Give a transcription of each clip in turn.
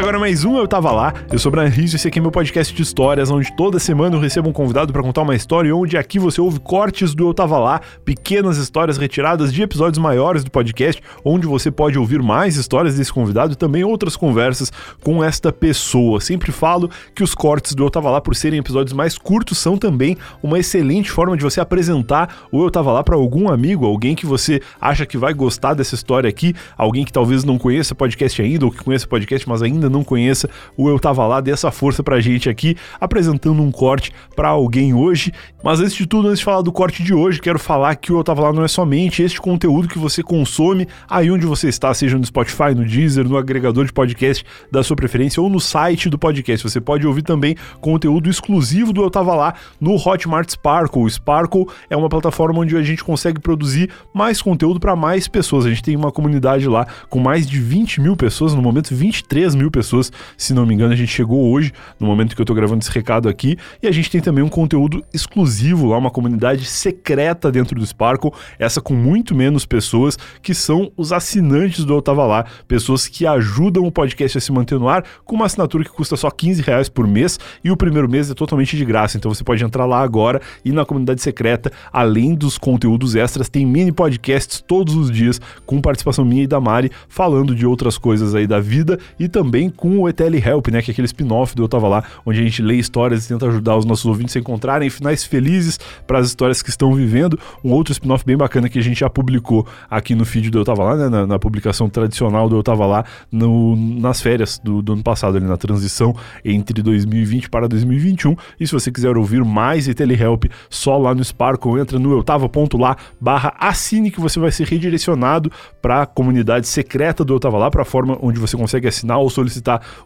Agora mais um Eu Tava Lá. Eu sou o Brian Rizzo e esse aqui é meu podcast de histórias, onde toda semana eu recebo um convidado para contar uma história e onde aqui você ouve cortes do Eu Tava Lá, pequenas histórias retiradas de episódios maiores do podcast, onde você pode ouvir mais histórias desse convidado e também outras conversas com esta pessoa. Sempre falo que os cortes do Eu Tava Lá, por serem episódios mais curtos, são também uma excelente forma de você apresentar o Eu Tava Lá para algum amigo, alguém que você acha que vai gostar dessa história aqui, alguém que talvez não conheça podcast ainda ou que conheça podcast, mas ainda não conheça o Eu Tava Lá, dê essa força pra gente aqui, apresentando um corte para alguém hoje. Mas antes de tudo, antes de falar do corte de hoje, quero falar que o Eu Tava Lá não é somente este conteúdo que você consome aí onde você está, seja no Spotify, no Deezer, no agregador de podcast da sua preferência ou no site do podcast. Você pode ouvir também conteúdo exclusivo do Eu Tava Lá no Hotmart Sparkle. O Sparkle é uma plataforma onde a gente consegue produzir mais conteúdo para mais pessoas. A gente tem uma comunidade lá com mais de 20 mil pessoas, no momento 23 mil pessoas, se não me engano, a gente chegou hoje, no momento que eu tô gravando esse recado aqui, e a gente tem também um conteúdo exclusivo lá, uma comunidade secreta dentro do Sparkle, essa com muito menos pessoas, que são os assinantes do Eu Tava Lá, pessoas que ajudam o podcast a se manter no ar, com uma assinatura que custa só 15 reais por mês, e o primeiro mês é totalmente de graça, então você pode entrar lá agora e na comunidade secreta, além dos conteúdos extras, tem mini podcasts todos os dias, com participação minha e da Mari, falando de outras coisas aí da vida e também com o ETL Help, né, que é aquele spin-off do Eu Tava Lá, onde a gente lê histórias e tenta ajudar os nossos ouvintes a encontrarem finais felizes para as histórias que estão vivendo. Um outro spin-off bem bacana que a gente já publicou aqui no feed do Eu Tava Lá, né, na, na publicação tradicional do Eu Tava Lá, no, nas férias do, do ano passado, ali na transição entre 2020 para 2021. E se você quiser ouvir mais ETL Help, só lá no Sparkle, entra no eu tava.lá barra assine que você vai ser redirecionado para a comunidade secreta do Eu Tava Lá, para a forma onde você consegue assinar ou solicitar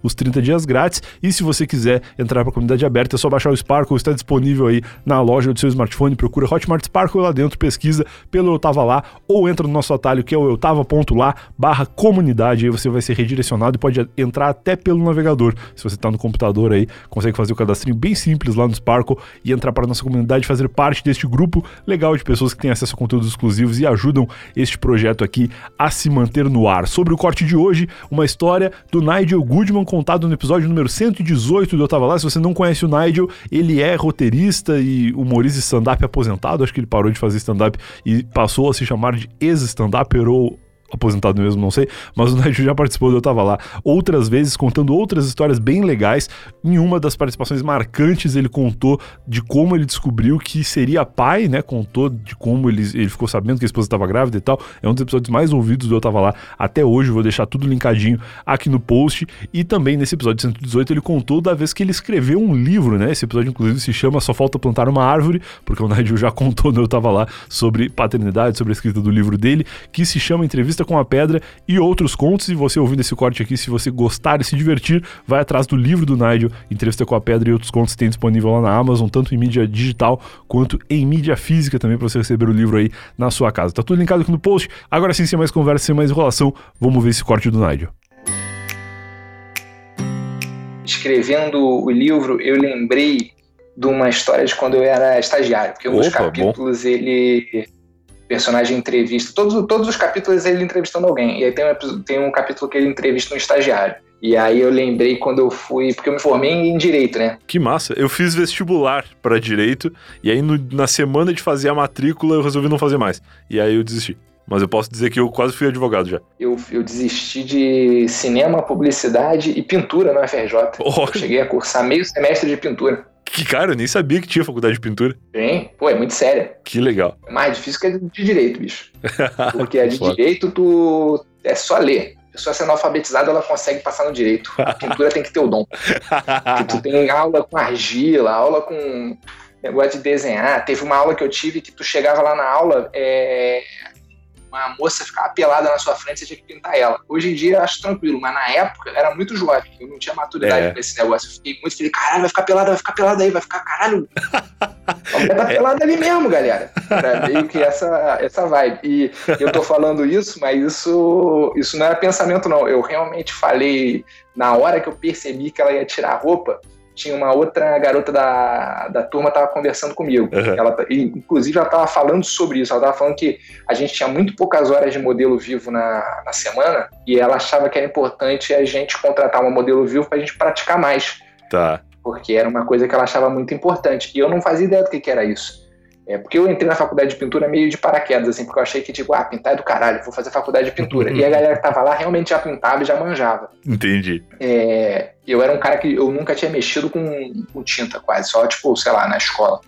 os 30 dias grátis. E se você quiser entrar para a comunidade aberta, é só baixar o Sparkle, está disponível aí na loja do seu smartphone. Procura Hotmart Sparkle lá dentro, pesquisa pelo Eu Tava Lá ou entra no nosso atalho que é o eutava.lá barra comunidade. Aí você vai ser redirecionado e pode entrar até pelo navegador. Se você está no computador aí, consegue fazer o cadastrinho bem simples lá no Sparkle e entrar para a nossa comunidade, fazer parte deste grupo legal de pessoas que têm acesso a conteúdos exclusivos e ajudam este projeto aqui a se manter no ar. Sobre o corte de hoje, uma história do Nigel Goodman contado no episódio número 118 do Eu Tava Lá. Se você não conhece o Nigel, ele é roteirista e humorista stand-up aposentado. Acho que ele parou de fazer stand-up e passou a se chamar de ex-stand-upper ou aposentado mesmo, não sei, mas o Nigel já participou Eu Tava Lá outras vezes, contando outras histórias bem legais. Em uma das participações marcantes, ele contou de como ele descobriu que seria pai, né? Contou de como ele, ele ficou sabendo que a esposa estava grávida e tal. É um dos episódios mais ouvidos do Eu Tava Lá até hoje. Vou deixar tudo linkadinho aqui no post. E também nesse episódio 118, ele contou da vez que ele escreveu um livro, né? Esse episódio, inclusive, se chama Só Falta Plantar uma Árvore, porque o Nigel já contou no Eu Tava Lá sobre paternidade, sobre a escrita do livro dele, que se chama Entrevista com a Pedra e outros contos. E você ouvindo esse corte aqui, se você gostar e se divertir, vai atrás do livro do Nigel, Entrevista com a Pedra e outros contos, tem disponível lá na Amazon, tanto em mídia digital quanto em mídia física também, para você receber o livro aí na sua casa. Tá tudo linkado aqui no post. Agora sim, sem mais conversa, sem mais enrolação, vamos ver esse corte do Nigel. Escrevendo o livro, eu lembrei de uma história de quando eu era estagiário, porque um dos Opa, capítulos bom. ele personagem entrevista, todos, todos os capítulos ele entrevistando alguém, e aí tem um, tem um capítulo que ele entrevista um estagiário. E aí eu lembrei quando eu fui, porque eu me formei em direito, né? Que massa. Eu fiz vestibular para direito e aí no, na semana de fazer a matrícula eu resolvi não fazer mais. E aí eu desisti. Mas eu posso dizer que eu quase fui advogado já. Eu, eu desisti de cinema, publicidade e pintura no FRJ. Oh. Eu cheguei a cursar meio semestre de pintura. Que cara, eu nem sabia que tinha faculdade de pintura. Tem, pô, é muito séria. Que legal. É mais difícil que a de direito, bicho. Porque a de direito, tu é só ler. A pessoa sendo alfabetizada, ela consegue passar no direito. A pintura tem que ter o dom. Porque tu tem aula com argila, aula com negócio de desenhar. Teve uma aula que eu tive que tu chegava lá na aula, é, uma moça ficava pelada na sua frente, você tinha que pintar ela. Hoje em dia eu acho tranquilo, mas na época era muito jovem, eu não tinha maturidade é. pra esse negócio. Eu fiquei muito feliz, caralho, vai ficar pelada, vai ficar pelada aí, vai ficar, caralho. Vai tá pelada ali mesmo, galera. Era meio que essa, essa vibe. E eu tô falando isso, mas isso, isso não era pensamento, não. Eu realmente falei, na hora que eu percebi que ela ia tirar a roupa, tinha uma outra garota da, da turma tava conversando comigo. Uhum. Ela, inclusive, ela tava falando sobre isso. Ela tava falando que a gente tinha muito poucas horas de modelo vivo na, na semana e ela achava que era importante a gente contratar uma modelo vivo para a gente praticar mais. Tá. Porque era uma coisa que ela achava muito importante. E eu não fazia ideia do que, que era isso. É, porque eu entrei na faculdade de pintura meio de paraquedas, assim, porque eu achei que, tipo, ah, pintar é do caralho, vou fazer faculdade de pintura. e a galera que tava lá realmente já pintava e já manjava. Entendi. É, eu era um cara que eu nunca tinha mexido com, com tinta, quase, só, tipo, sei lá, na escola.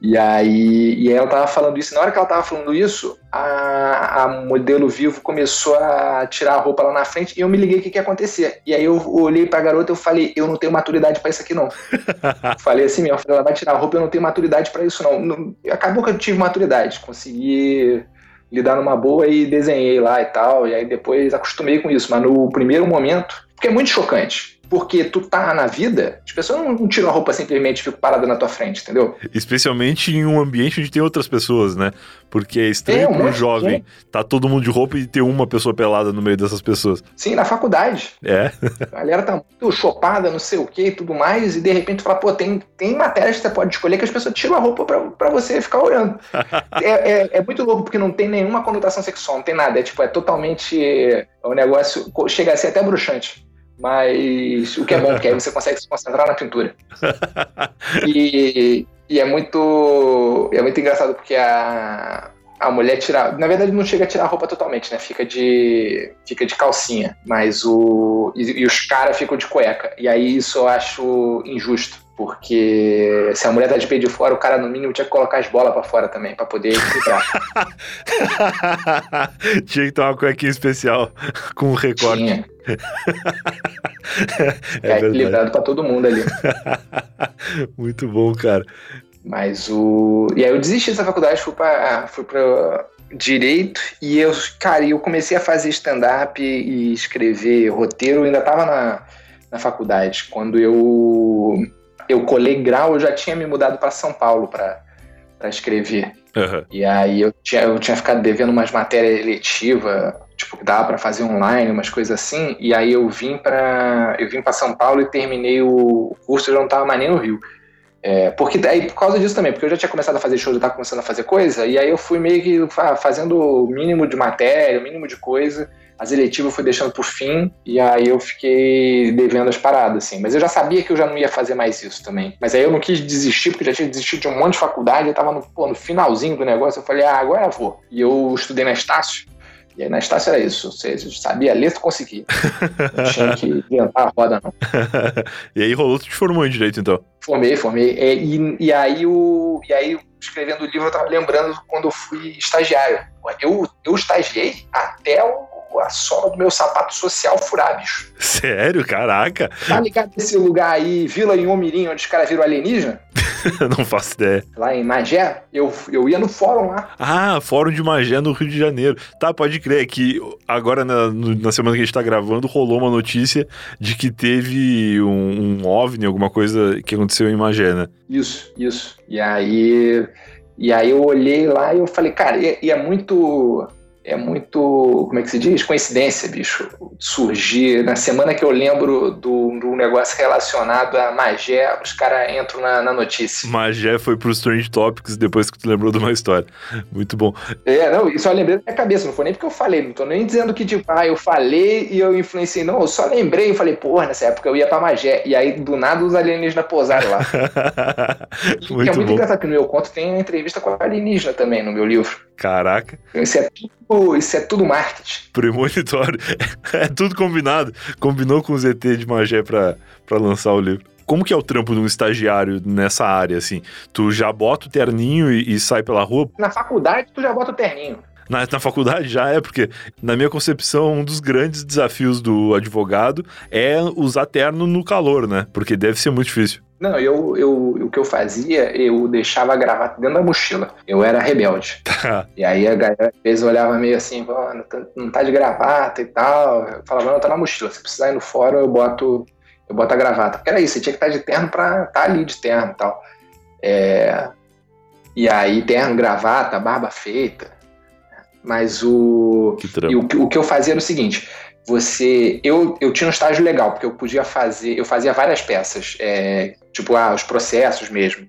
E aí e ela tava falando isso. Na hora que ela tava falando isso, a, a modelo vivo começou a tirar a roupa lá na frente e eu me liguei o que, que ia acontecer. E aí eu olhei pra garota e eu falei, eu não tenho maturidade para isso aqui, não. falei assim mesmo, ela vai tirar a roupa, eu não tenho maturidade para isso, não. não. Acabou que eu tive maturidade, consegui lidar numa boa e desenhei lá e tal. E aí depois acostumei com isso. Mas no primeiro momento, porque é muito chocante porque tu tá na vida, as pessoas não, não tiram a roupa simplesmente e ficam paradas na tua frente, entendeu? Especialmente em um ambiente onde tem outras pessoas, né? Porque é estranho é, um jovem tá todo mundo de roupa e ter uma pessoa pelada no meio dessas pessoas. Sim, na faculdade. É. a galera tá muito chopada, não sei o que e tudo mais, e de repente tu fala, pô, tem, tem matérias que você pode escolher que as pessoas tiram a roupa pra, pra você ficar olhando. é, é, é, muito louco, porque não tem nenhuma conotação sexual, não tem nada. É tipo, é totalmente. O negócio chega a ser até bruxante. Mas o que é bom, que aí você consegue se concentrar na pintura. E, e é muito. É muito engraçado porque a, a mulher tira. Na verdade, não chega a tirar a roupa totalmente, né? Fica de, fica de calcinha. Mas o. E, e os caras ficam de cueca. E aí isso eu acho injusto. Porque se a mulher tá de pé de fora, o cara no mínimo tinha que colocar as bolas para fora também, para poder equilibrar. tinha que ter uma cuequinha especial com um recorte. Tinha. é, é equilibrado para todo mundo ali. Muito bom, cara. Mas o. E aí eu desisti dessa faculdade, fui para fui pra direito e eu, cara, eu comecei a fazer stand-up e escrever roteiro, eu ainda tava na, na faculdade. Quando eu eu colei grau, eu já tinha me mudado para São Paulo para escrever. Uhum. E aí eu tinha, eu tinha ficado devendo umas matérias eletivas, tipo, que dava para fazer online, umas coisas assim. E aí eu vim para eu vim para São Paulo e terminei o curso, eu já não tava mais nem no Rio. É, porque aí por causa disso também, porque eu já tinha começado a fazer show, já tava começando a fazer coisa, e aí eu fui meio que fazendo o mínimo de matéria, o mínimo de coisa. As eletivas eu fui deixando por fim, e aí eu fiquei devendo as paradas, assim. Mas eu já sabia que eu já não ia fazer mais isso também. Mas aí eu não quis desistir, porque já tinha desistido de um monte de faculdade, eu tava no, pô, no finalzinho do negócio, eu falei, ah, agora eu vou. E eu estudei na Estácio, e aí na Estácio era isso, você sabia ler, tu conseguia. Não tinha que inventar a roda, não. e aí rolou, tu te formou em Direito, então? Formei, formei. E, é, e, e, aí, o, e aí, escrevendo o livro, eu tava lembrando quando eu fui estagiário. Eu, eu estagiei até o a sola do meu sapato social furar, bicho. Sério? Caraca. Tá ligado esse lugar aí, Vila em Omirim, onde os caras viram alienígena? não faço ideia. Lá em Magé, eu, eu ia no fórum lá. Ah, fórum de Magé no Rio de Janeiro. Tá, pode crer que agora na, na semana que a gente tá gravando rolou uma notícia de que teve um, um OVNI, alguma coisa que aconteceu em Magé, né? Isso, isso. E aí... E aí eu olhei lá e eu falei, cara, e, e é muito é muito, como é que se diz? Coincidência, bicho. Surgir. Na semana que eu lembro do, do negócio relacionado a Magé, os caras entram na, na, notícia. Magé foi pro Strange Topics depois que tu lembrou de uma história. Muito bom. É, não, isso eu lembrei da minha cabeça, não foi nem porque eu falei, não tô nem dizendo que, tipo, ah, eu falei e eu influenciei, não, eu só lembrei e falei, porra, nessa época eu ia pra Magé. E aí, do nada, os alienígenas pousaram lá. muito é muito bom. engraçado que no meu conto tem uma entrevista com a alienígena também no meu livro. Caraca. Isso é isso é tudo marketing. Premonitório. É tudo combinado. Combinou com o ZT de Magé pra, pra lançar o livro. Como que é o trampo de um estagiário nessa área, assim? Tu já bota o terninho e, e sai pela rua? Na faculdade, tu já bota o terninho. Na, na, faculdade já é, porque na minha concepção, um dos grandes desafios do advogado é usar terno no calor, né? Porque deve ser muito difícil. Não, eu, eu, o que eu fazia, eu deixava a gravata dentro da mochila. Eu era rebelde. Tá. e aí a galera às vezes olhava meio assim, não tá, não tá de gravata e tal. Eu falava, não, tá na mochila. Se precisar ir no fórum, eu boto, eu boto a gravata. Porque era isso, você tinha que estar de terno pra estar tá ali de terno e tal. É... E aí, terno, gravata, barba feita. Mas o. Que o, o que eu fazia era o seguinte: você. Eu, eu tinha um estágio legal, porque eu podia fazer. Eu fazia várias peças, é, tipo, ah, os processos mesmo.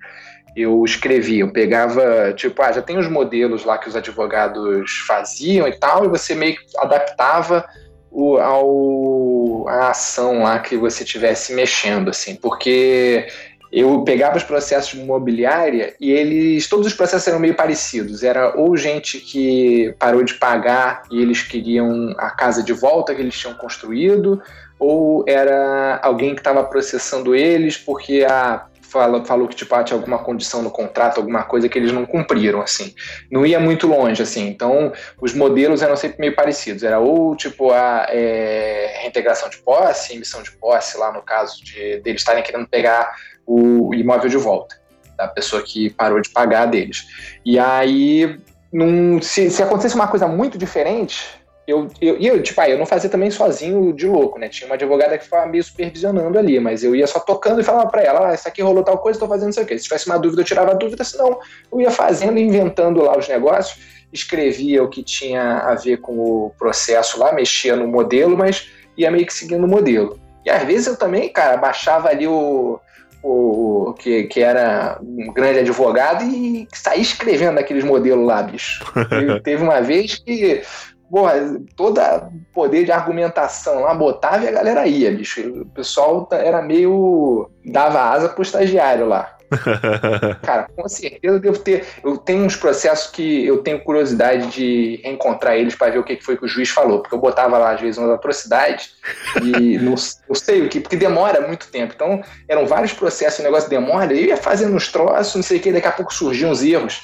Eu escrevia, eu pegava, tipo, ah, já tem os modelos lá que os advogados faziam e tal, e você meio que adaptava o, ao, a ação lá que você estivesse mexendo, assim, porque eu pegava os processos de imobiliária e eles, todos os processos eram meio parecidos. Era ou gente que parou de pagar e eles queriam a casa de volta que eles tinham construído, ou era alguém que estava processando eles porque a falou, falou que tipo, ah, tinha alguma condição no contrato, alguma coisa que eles não cumpriram, assim. Não ia muito longe, assim. Então, os modelos eram sempre meio parecidos. Era ou, tipo, a é, reintegração de posse, emissão de posse, lá no caso de deles estarem querendo pegar o imóvel de volta, da pessoa que parou de pagar deles. E aí, num, se, se acontecesse uma coisa muito diferente, eu, eu, eu, tipo, ah, eu não fazia também sozinho de louco, né? Tinha uma advogada que ficava meio supervisionando ali, mas eu ia só tocando e falava para ela, ah, isso aqui rolou tal coisa, tô fazendo isso aqui. Se tivesse uma dúvida, eu tirava a dúvida, senão eu ia fazendo, inventando lá os negócios, escrevia o que tinha a ver com o processo lá, mexia no modelo, mas ia meio que seguindo o modelo. E às vezes eu também, cara, baixava ali o, o, que, que era um grande advogado e saía escrevendo aqueles modelos lá, bicho. teve uma vez que porra, toda poder de argumentação lá botava e a galera ia, bicho. O pessoal era meio. dava asa pro estagiário lá. Cara, com certeza eu devo ter. Eu tenho uns processos que eu tenho curiosidade de encontrar eles para ver o que foi que o juiz falou, porque eu botava lá às vezes uma atrocidade e não, não sei o que, porque demora muito tempo. Então eram vários processos, o negócio demora, eu ia fazendo uns troços, não sei o que, daqui a pouco surgiam uns erros.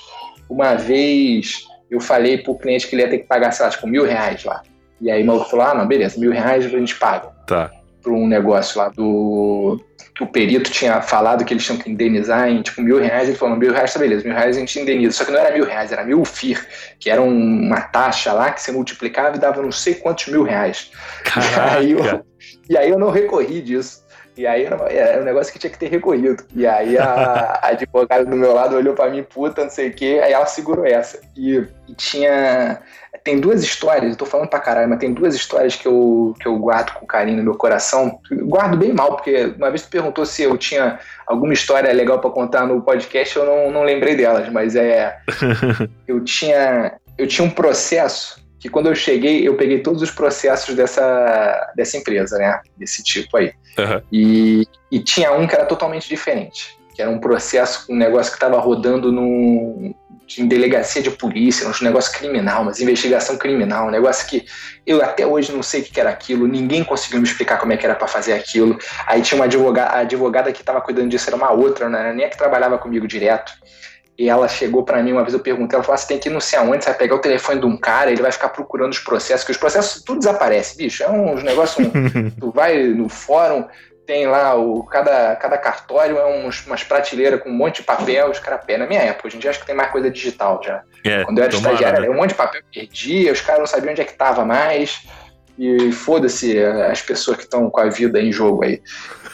Uma vez eu falei pro cliente que ele ia ter que pagar, sei lá, tipo, mil reais lá. E aí o maluco falou: ah, não, beleza, mil reais a gente paga. Tá. Para um negócio lá do. que o perito tinha falado que eles tinham que indenizar em tipo mil reais. Ele falou: mil reais tá beleza, mil reais a gente indeniza. Só que não era mil reais, era mil FIR, que era uma taxa lá que você multiplicava e dava não sei quantos mil reais. Caraca. E aí eu, e aí eu não recorri disso. E aí era um negócio que tinha que ter recorrido. E aí a, a advogada do meu lado olhou para mim, puta, não sei o quê, aí ela segurou essa. E, e, tinha. Tem duas histórias, eu tô falando pra caralho, mas tem duas histórias que eu, que eu guardo com carinho no meu coração. Guardo bem mal, porque uma vez tu perguntou se eu tinha alguma história legal para contar no podcast, eu não, não lembrei delas, mas é. eu tinha. Eu tinha um processo que quando eu cheguei, eu peguei todos os processos dessa, dessa empresa, né? Desse tipo aí. Uhum. E, e tinha um que era totalmente diferente. Que era um processo, um negócio que estava rodando num, em delegacia de polícia, um negócio criminal, uma investigação criminal, um negócio que eu até hoje não sei o que era aquilo, ninguém conseguiu me explicar como é que era para fazer aquilo. Aí tinha uma advogada, a advogada que estava cuidando disso era uma outra, não era nem a que trabalhava comigo direto. E ela chegou para mim uma vez, eu perguntei, ela falou: ah, você tem que ir não sei aonde, você vai pegar o telefone de um cara, ele vai ficar procurando os processos, que os processos tudo desaparece, bicho. É uns negócios. Um, tu vai no fórum, tem lá o cada, cada cartório é uns, umas prateleiras com um monte de papel, os caras pé. Na minha época, hoje em dia acho que tem mais coisa digital já. É, Quando eu era estagiário, era um monte de papel perdia, os caras não sabiam onde é que tava mais. E foda-se as pessoas que estão com a vida em jogo aí.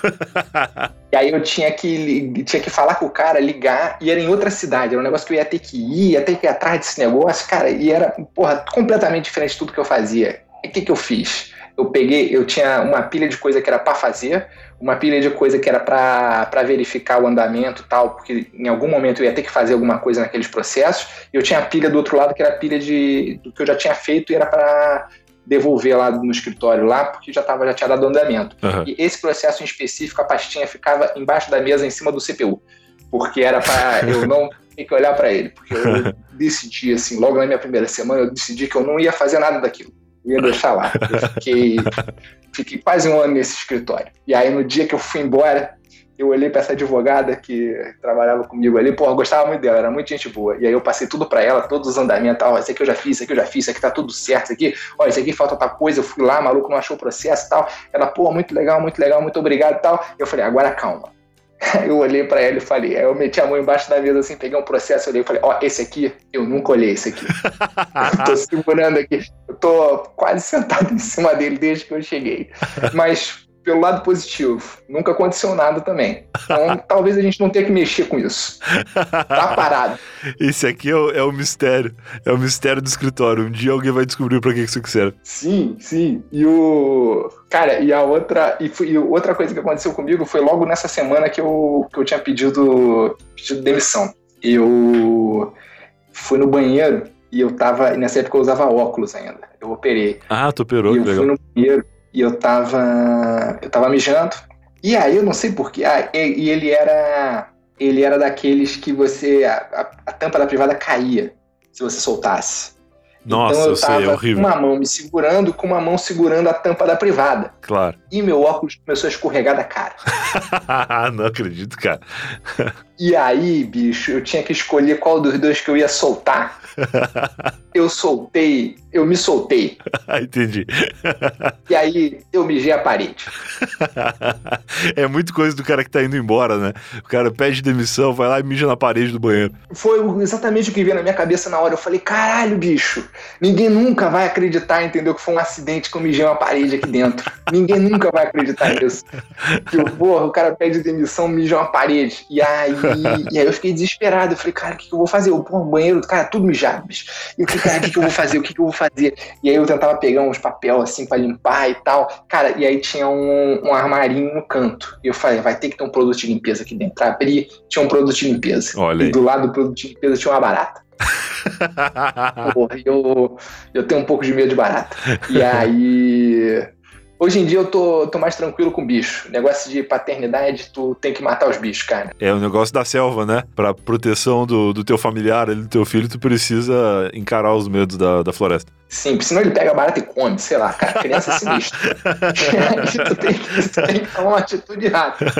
e aí eu tinha que, tinha que falar com o cara, ligar, e era em outra cidade. Era um negócio que eu ia ter que ir, ia ter que ir atrás desse negócio, cara, e era, porra, completamente diferente de tudo que eu fazia. E o que, que eu fiz? Eu peguei, eu tinha uma pilha de coisa que era para fazer, uma pilha de coisa que era para verificar o andamento e tal, porque em algum momento eu ia ter que fazer alguma coisa naqueles processos, e eu tinha a pilha do outro lado que era a pilha de, do que eu já tinha feito e era para devolver lá no escritório lá, porque já, tava, já tinha dado andamento. Uhum. E esse processo em específico, a pastinha ficava embaixo da mesa, em cima do CPU, porque era para eu não ter que olhar para ele, porque eu decidi, assim, logo na minha primeira semana, eu decidi que eu não ia fazer nada daquilo. Eu ia deixar lá. Eu fiquei, fiquei quase um ano nesse escritório. E aí, no dia que eu fui embora, eu olhei para essa advogada que trabalhava comigo ali, pô, eu gostava muito dela, era muito gente boa. E aí eu passei tudo para ela, todos os andamentos, tal, isso aqui eu já fiz, isso aqui eu já fiz, isso aqui tá tudo certo, isso aqui, olha, isso aqui falta outra coisa, eu fui lá, maluco não achou o processo e tal. Ela, pô, muito legal, muito legal, muito obrigado e tal. Eu falei, agora calma. Eu olhei para ela e falei, aí eu meti a mão embaixo da mesa assim, peguei um processo, olhei e falei, ó, esse aqui, eu nunca olhei esse aqui. eu tô segurando aqui, eu tô quase sentado em cima dele desde que eu cheguei. Mas pelo lado positivo, nunca aconteceu nada também. Então, talvez a gente não tenha que mexer com isso. Tá parado. Esse aqui é o, é o mistério. É o mistério do escritório. Um dia alguém vai descobrir pra que isso serve. Sim, sim. E o. Cara, e a outra. E, foi, e outra coisa que aconteceu comigo foi logo nessa semana que eu, que eu tinha pedido, pedido demissão. Eu fui no banheiro e eu tava. Nessa época eu usava óculos ainda. Eu operei. Ah, tu operou, e que eu legal. fui no banheiro e eu tava. Eu tava mijando. E aí eu não sei porquê. Ah, e, e ele era. Ele era daqueles que você. A, a- a tampa da privada caía se você soltasse. Nossa, então eu eu sei, é horrível. com uma mão me segurando, com uma mão segurando a tampa da privada. Claro. E meu óculos começou a escorregar da cara. não acredito, cara. E aí, bicho, eu tinha que escolher qual dos dois que eu ia soltar. Eu soltei, eu me soltei. Entendi. E aí eu mijei a parede. é muito coisa do cara que tá indo embora, né? O cara pede demissão, vai lá e mija na parede do banheiro. Foi exatamente o que veio na minha cabeça na hora. Eu falei, caralho, bicho, ninguém nunca vai acreditar, entendeu? Que foi um acidente que eu mijei uma parede aqui dentro. ninguém nunca vai acreditar nisso. Que eu, porra, o cara pede demissão, mija uma parede. E aí, e aí eu fiquei desesperado. Eu falei, cara, o que, que eu vou fazer? Eu, porra, banheiro, cara, tudo mijado, bicho. E eu falei, cara, o que, que eu vou fazer? O que, que eu vou fazer? E aí eu tentava pegar uns papel assim pra limpar e tal. Cara, e aí tinha um, um armarinho no canto. E eu falei, vai ter que ter um produto de limpeza aqui dentro. Abri, tinha um produto de limpeza. Olha E do lado do produto de limpeza tinha uma barata. Porra, eu, eu tenho um pouco de medo de barata. E aí. Hoje em dia eu tô, tô mais tranquilo com bicho. Negócio de paternidade, tu tem que matar os bichos, cara. É o negócio da selva, né? Pra proteção do, do teu familiar, do teu filho, tu precisa encarar os medos da, da floresta. Sim, porque senão ele pega a barata e come, sei lá, cara. Criança é sinistra. aí tu tem, que, tu tem que tomar uma atitude rápida.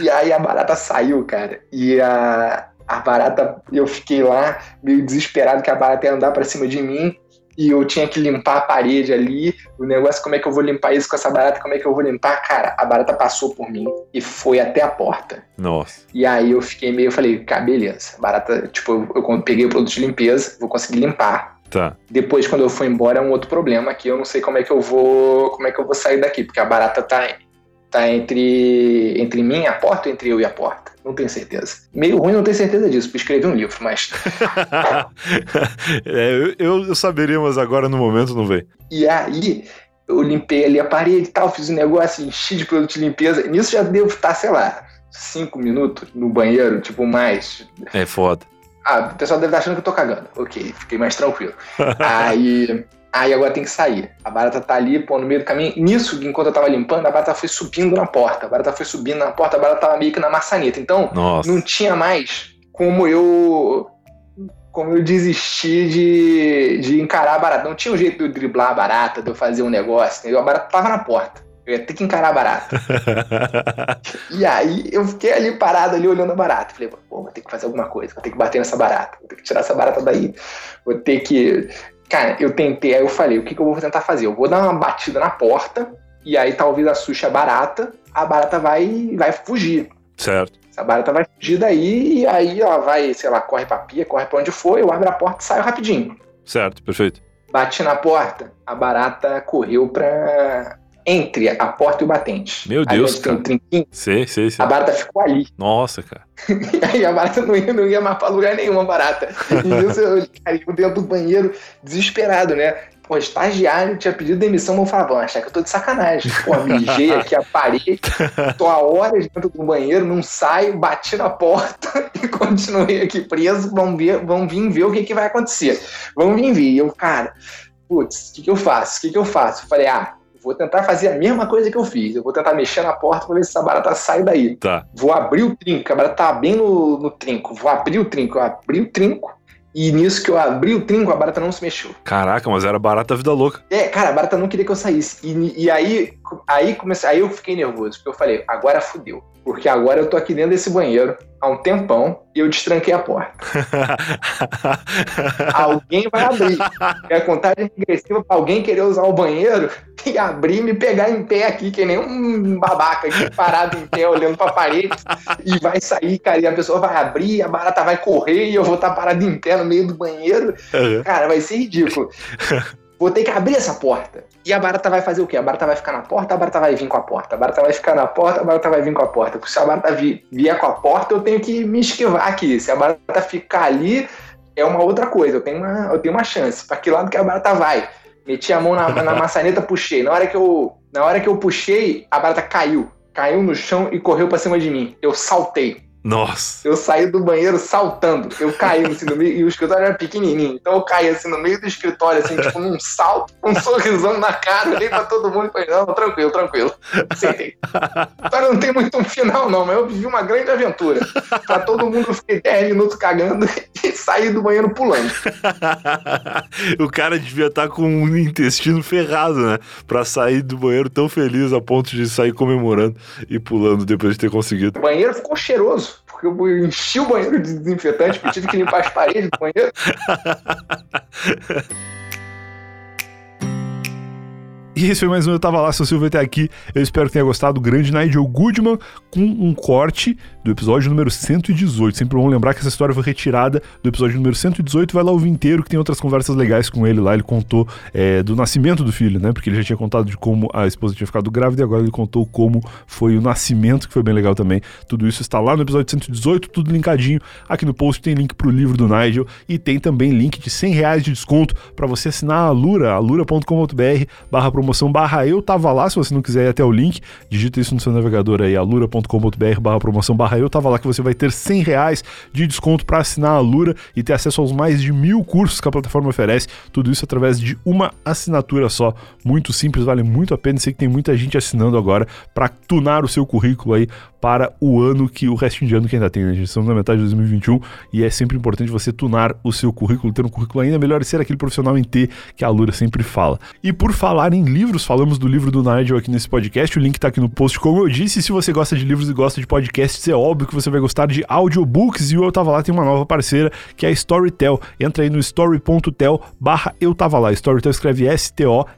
E aí a barata saiu, cara. E a, a barata, eu fiquei lá meio desesperado que a barata ia andar pra cima de mim. E eu tinha que limpar a parede ali. O negócio, como é que eu vou limpar isso com essa barata? Como é que eu vou limpar? Cara, a barata passou por mim e foi até a porta. Nossa. E aí eu fiquei meio, eu falei, cara, beleza. Barata, tipo, eu, eu peguei o produto de limpeza, vou conseguir limpar. Tá. Depois, quando eu for embora, é um outro problema que eu não sei como é que eu vou, como é que eu vou sair daqui, porque a barata tá, tá entre, entre mim e a porta ou entre eu e a porta? Não tenho certeza. Meio ruim não ter certeza disso, porque escrevi um livro, mas. é, eu, eu, saberia, mas agora no momento não vem. E aí, eu limpei ali a parede e tal, fiz um negócio, enchi de produto de limpeza. Nisso já devo estar, sei lá, cinco minutos no banheiro, tipo, mais. É foda. Ah, o pessoal deve estar achando que eu tô cagando. Ok, fiquei mais tranquilo. aí, aí agora tem que sair. A barata tá ali, pô, no meio do caminho. Nisso, enquanto eu tava limpando, a barata foi subindo na porta. A barata foi subindo na porta, a barata tava meio que na maçaneta. Então, Nossa. não tinha mais como eu como eu desistir de, de encarar a barata. Não tinha um jeito de eu driblar a barata, de eu fazer um negócio, entendeu? A barata tava na porta. Eu ia ter que encarar a barata. E aí eu fiquei ali parado, ali olhando a barata. Falei, pô, vou ter que fazer alguma coisa, vou ter que bater nessa barata, vou ter que tirar essa barata daí, vou ter que. Cara, eu tentei, aí eu falei, o que, que eu vou tentar fazer? Eu vou dar uma batida na porta, e aí talvez a barata, a barata vai, vai fugir. certo. Essa barata vai fugir daí, e aí ela vai, sei lá, corre pra pia, corre pra onde for, eu abro a porta e saio rapidinho. Certo, perfeito. Bati na porta, a barata correu pra. Entre a porta e o batente. Meu Aí Deus, onde tem um cara. trinquinho, Sei, sei, sei. a barata ficou ali. Nossa, cara. E aí a barata não ia, não ia mais pra lugar nenhum, a barata. E isso eu, cara, eu dentro do banheiro, desesperado, né? Pô, estagiário tinha pedido demissão, mas eu falava, vão achar que eu tô de sacanagem. Pô, mijei aqui a parede, tô há horas dentro do banheiro, não saio, bati na porta e continuei aqui preso. Vão, ver, vão vir ver o que, que vai acontecer. Vão vir ver. E eu, cara, putz, o que, que eu faço? O que, que eu faço? Eu falei, ah, vou tentar fazer a mesma coisa que eu fiz. Eu vou tentar mexer na porta pra ver se essa barata sai daí. Tá. Vou abrir o trinco, a barata tá bem no, no trinco. Vou abrir o trinco, eu abri o trinco. E nisso que eu abri o trinco, a barata não se mexeu. Caraca, mas era barata vida louca. É, cara, a barata não queria que eu saísse. E, e aí, aí, comecei, aí eu fiquei nervoso, porque eu falei, agora fudeu. Porque agora eu tô aqui dentro desse banheiro há um tempão e eu destranquei a porta. Alguém vai abrir. É a contagem regressiva pra alguém querer usar o banheiro e abrir e me pegar em pé aqui, que nem um babaca aqui parado em pé, olhando pra parede, e vai sair, cara, e a pessoa vai abrir, a barata vai correr e eu vou estar parado em pé no meio do banheiro. Cara, vai ser ridículo. Vou ter que abrir essa porta. E a barata vai fazer o quê? A barata vai ficar na porta, a barata vai vir com a porta. A barata vai ficar na porta, a barata vai vir com a porta. Se a barata vier com a porta, eu tenho que me esquivar aqui. Se a barata ficar ali, é uma outra coisa. Eu tenho uma, eu tenho uma chance. Para que lado que a barata vai? Meti a mão na, na maçaneta, puxei. Na hora, que eu, na hora que eu puxei, a barata caiu. Caiu no chão e correu para cima de mim. Eu saltei. Nossa. Eu saí do banheiro saltando. Eu caí assim no meio, e o escritório era pequenininho. Então eu caí assim no meio do escritório, assim, tipo, num salto, um sorrisão na cara. Olhei pra todo mundo e falei, não, tranquilo, tranquilo. Sentei. Agora não tem muito um final, não, mas eu vivi uma grande aventura. Pra todo mundo, eu fiquei 10 minutos cagando e saí do banheiro pulando. o cara devia estar tá com um intestino ferrado, né? Pra sair do banheiro tão feliz a ponto de sair comemorando e pulando depois de ter conseguido. O banheiro ficou cheiroso porque eu enchi o banheiro de desinfetante, porque tive que limpar as paredes do banheiro. E esse foi mais um Eu Tava Lá, seu Silvio até aqui. Eu espero que tenha gostado. Grande Nigel Goodman com um corte do episódio número 118. Sempre bom lembrar que essa história foi retirada do episódio número 118. Vai lá ouvir inteiro, que tem outras conversas legais com ele lá. Ele contou é, do nascimento do filho, né? Porque ele já tinha contado de como a esposa tinha ficado grávida e agora ele contou como foi o nascimento, que foi bem legal também. Tudo isso está lá no episódio 118, tudo linkadinho. Aqui no post tem link pro livro do Nigel e tem também link de 100 reais de desconto para você assinar a Lura, alura.com.br barra promoção barra eu tava lá, se você não quiser ir até o link, digita isso no seu navegador aí, alura.com.br barra promoção barra eu tava lá que você vai ter 100 reais de desconto para assinar a Lura e ter acesso aos mais de mil cursos que a plataforma oferece, tudo isso através de uma assinatura só, muito simples, vale muito a pena, sei que tem muita gente assinando agora para tunar o seu currículo aí para o ano que o restinho de ano que ainda tem, né? gente estamos na metade de 2021 e é sempre importante você tunar o seu currículo, ter um currículo ainda melhor e ser aquele profissional em T que a Lura sempre fala. E por falar em livros, falamos do livro do Nigel aqui nesse podcast, o link tá aqui no post, como eu disse, se você gosta de livros e gosta de podcasts, é óbvio que você vai gostar de audiobooks e o Eu Tava Lá tem uma nova parceira que é a Storytel. Entra aí no story.tel barra Eu Tava Lá. Storytel escreve S-T-O-R-Y-T-E-L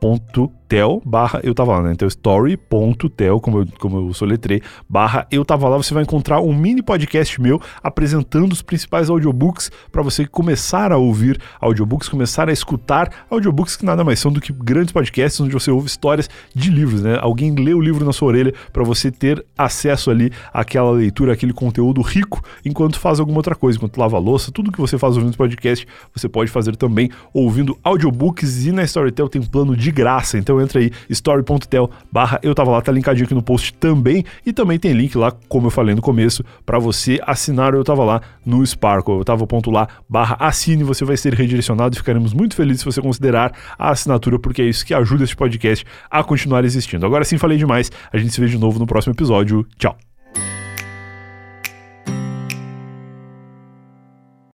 ponto tel barra eu tava lá, né? Então story.tel, como eu, como eu soletrei, barra eu tava lá, você vai encontrar um mini podcast meu apresentando os principais audiobooks para você começar a ouvir audiobooks, começar a escutar audiobooks que nada mais são do que grandes podcasts onde você ouve histórias de livros, né? Alguém lê o livro na sua orelha para você ter acesso ali àquela leitura, aquele conteúdo rico enquanto faz alguma outra coisa, enquanto lava louça, tudo que você faz ouvindo podcast, você pode fazer também ouvindo audiobooks e na Storytel tem plano de graça. Então então entra aí, story.tel barra eu tava lá, tá linkadinho aqui no post também. E também tem link lá, como eu falei no começo, para você assinar o Eu Tava Lá no Sparkle. Eu tava ponto lá, barra assine, você vai ser redirecionado e ficaremos muito felizes se você considerar a assinatura, porque é isso que ajuda este podcast a continuar existindo. Agora sim falei demais, a gente se vê de novo no próximo episódio. Tchau!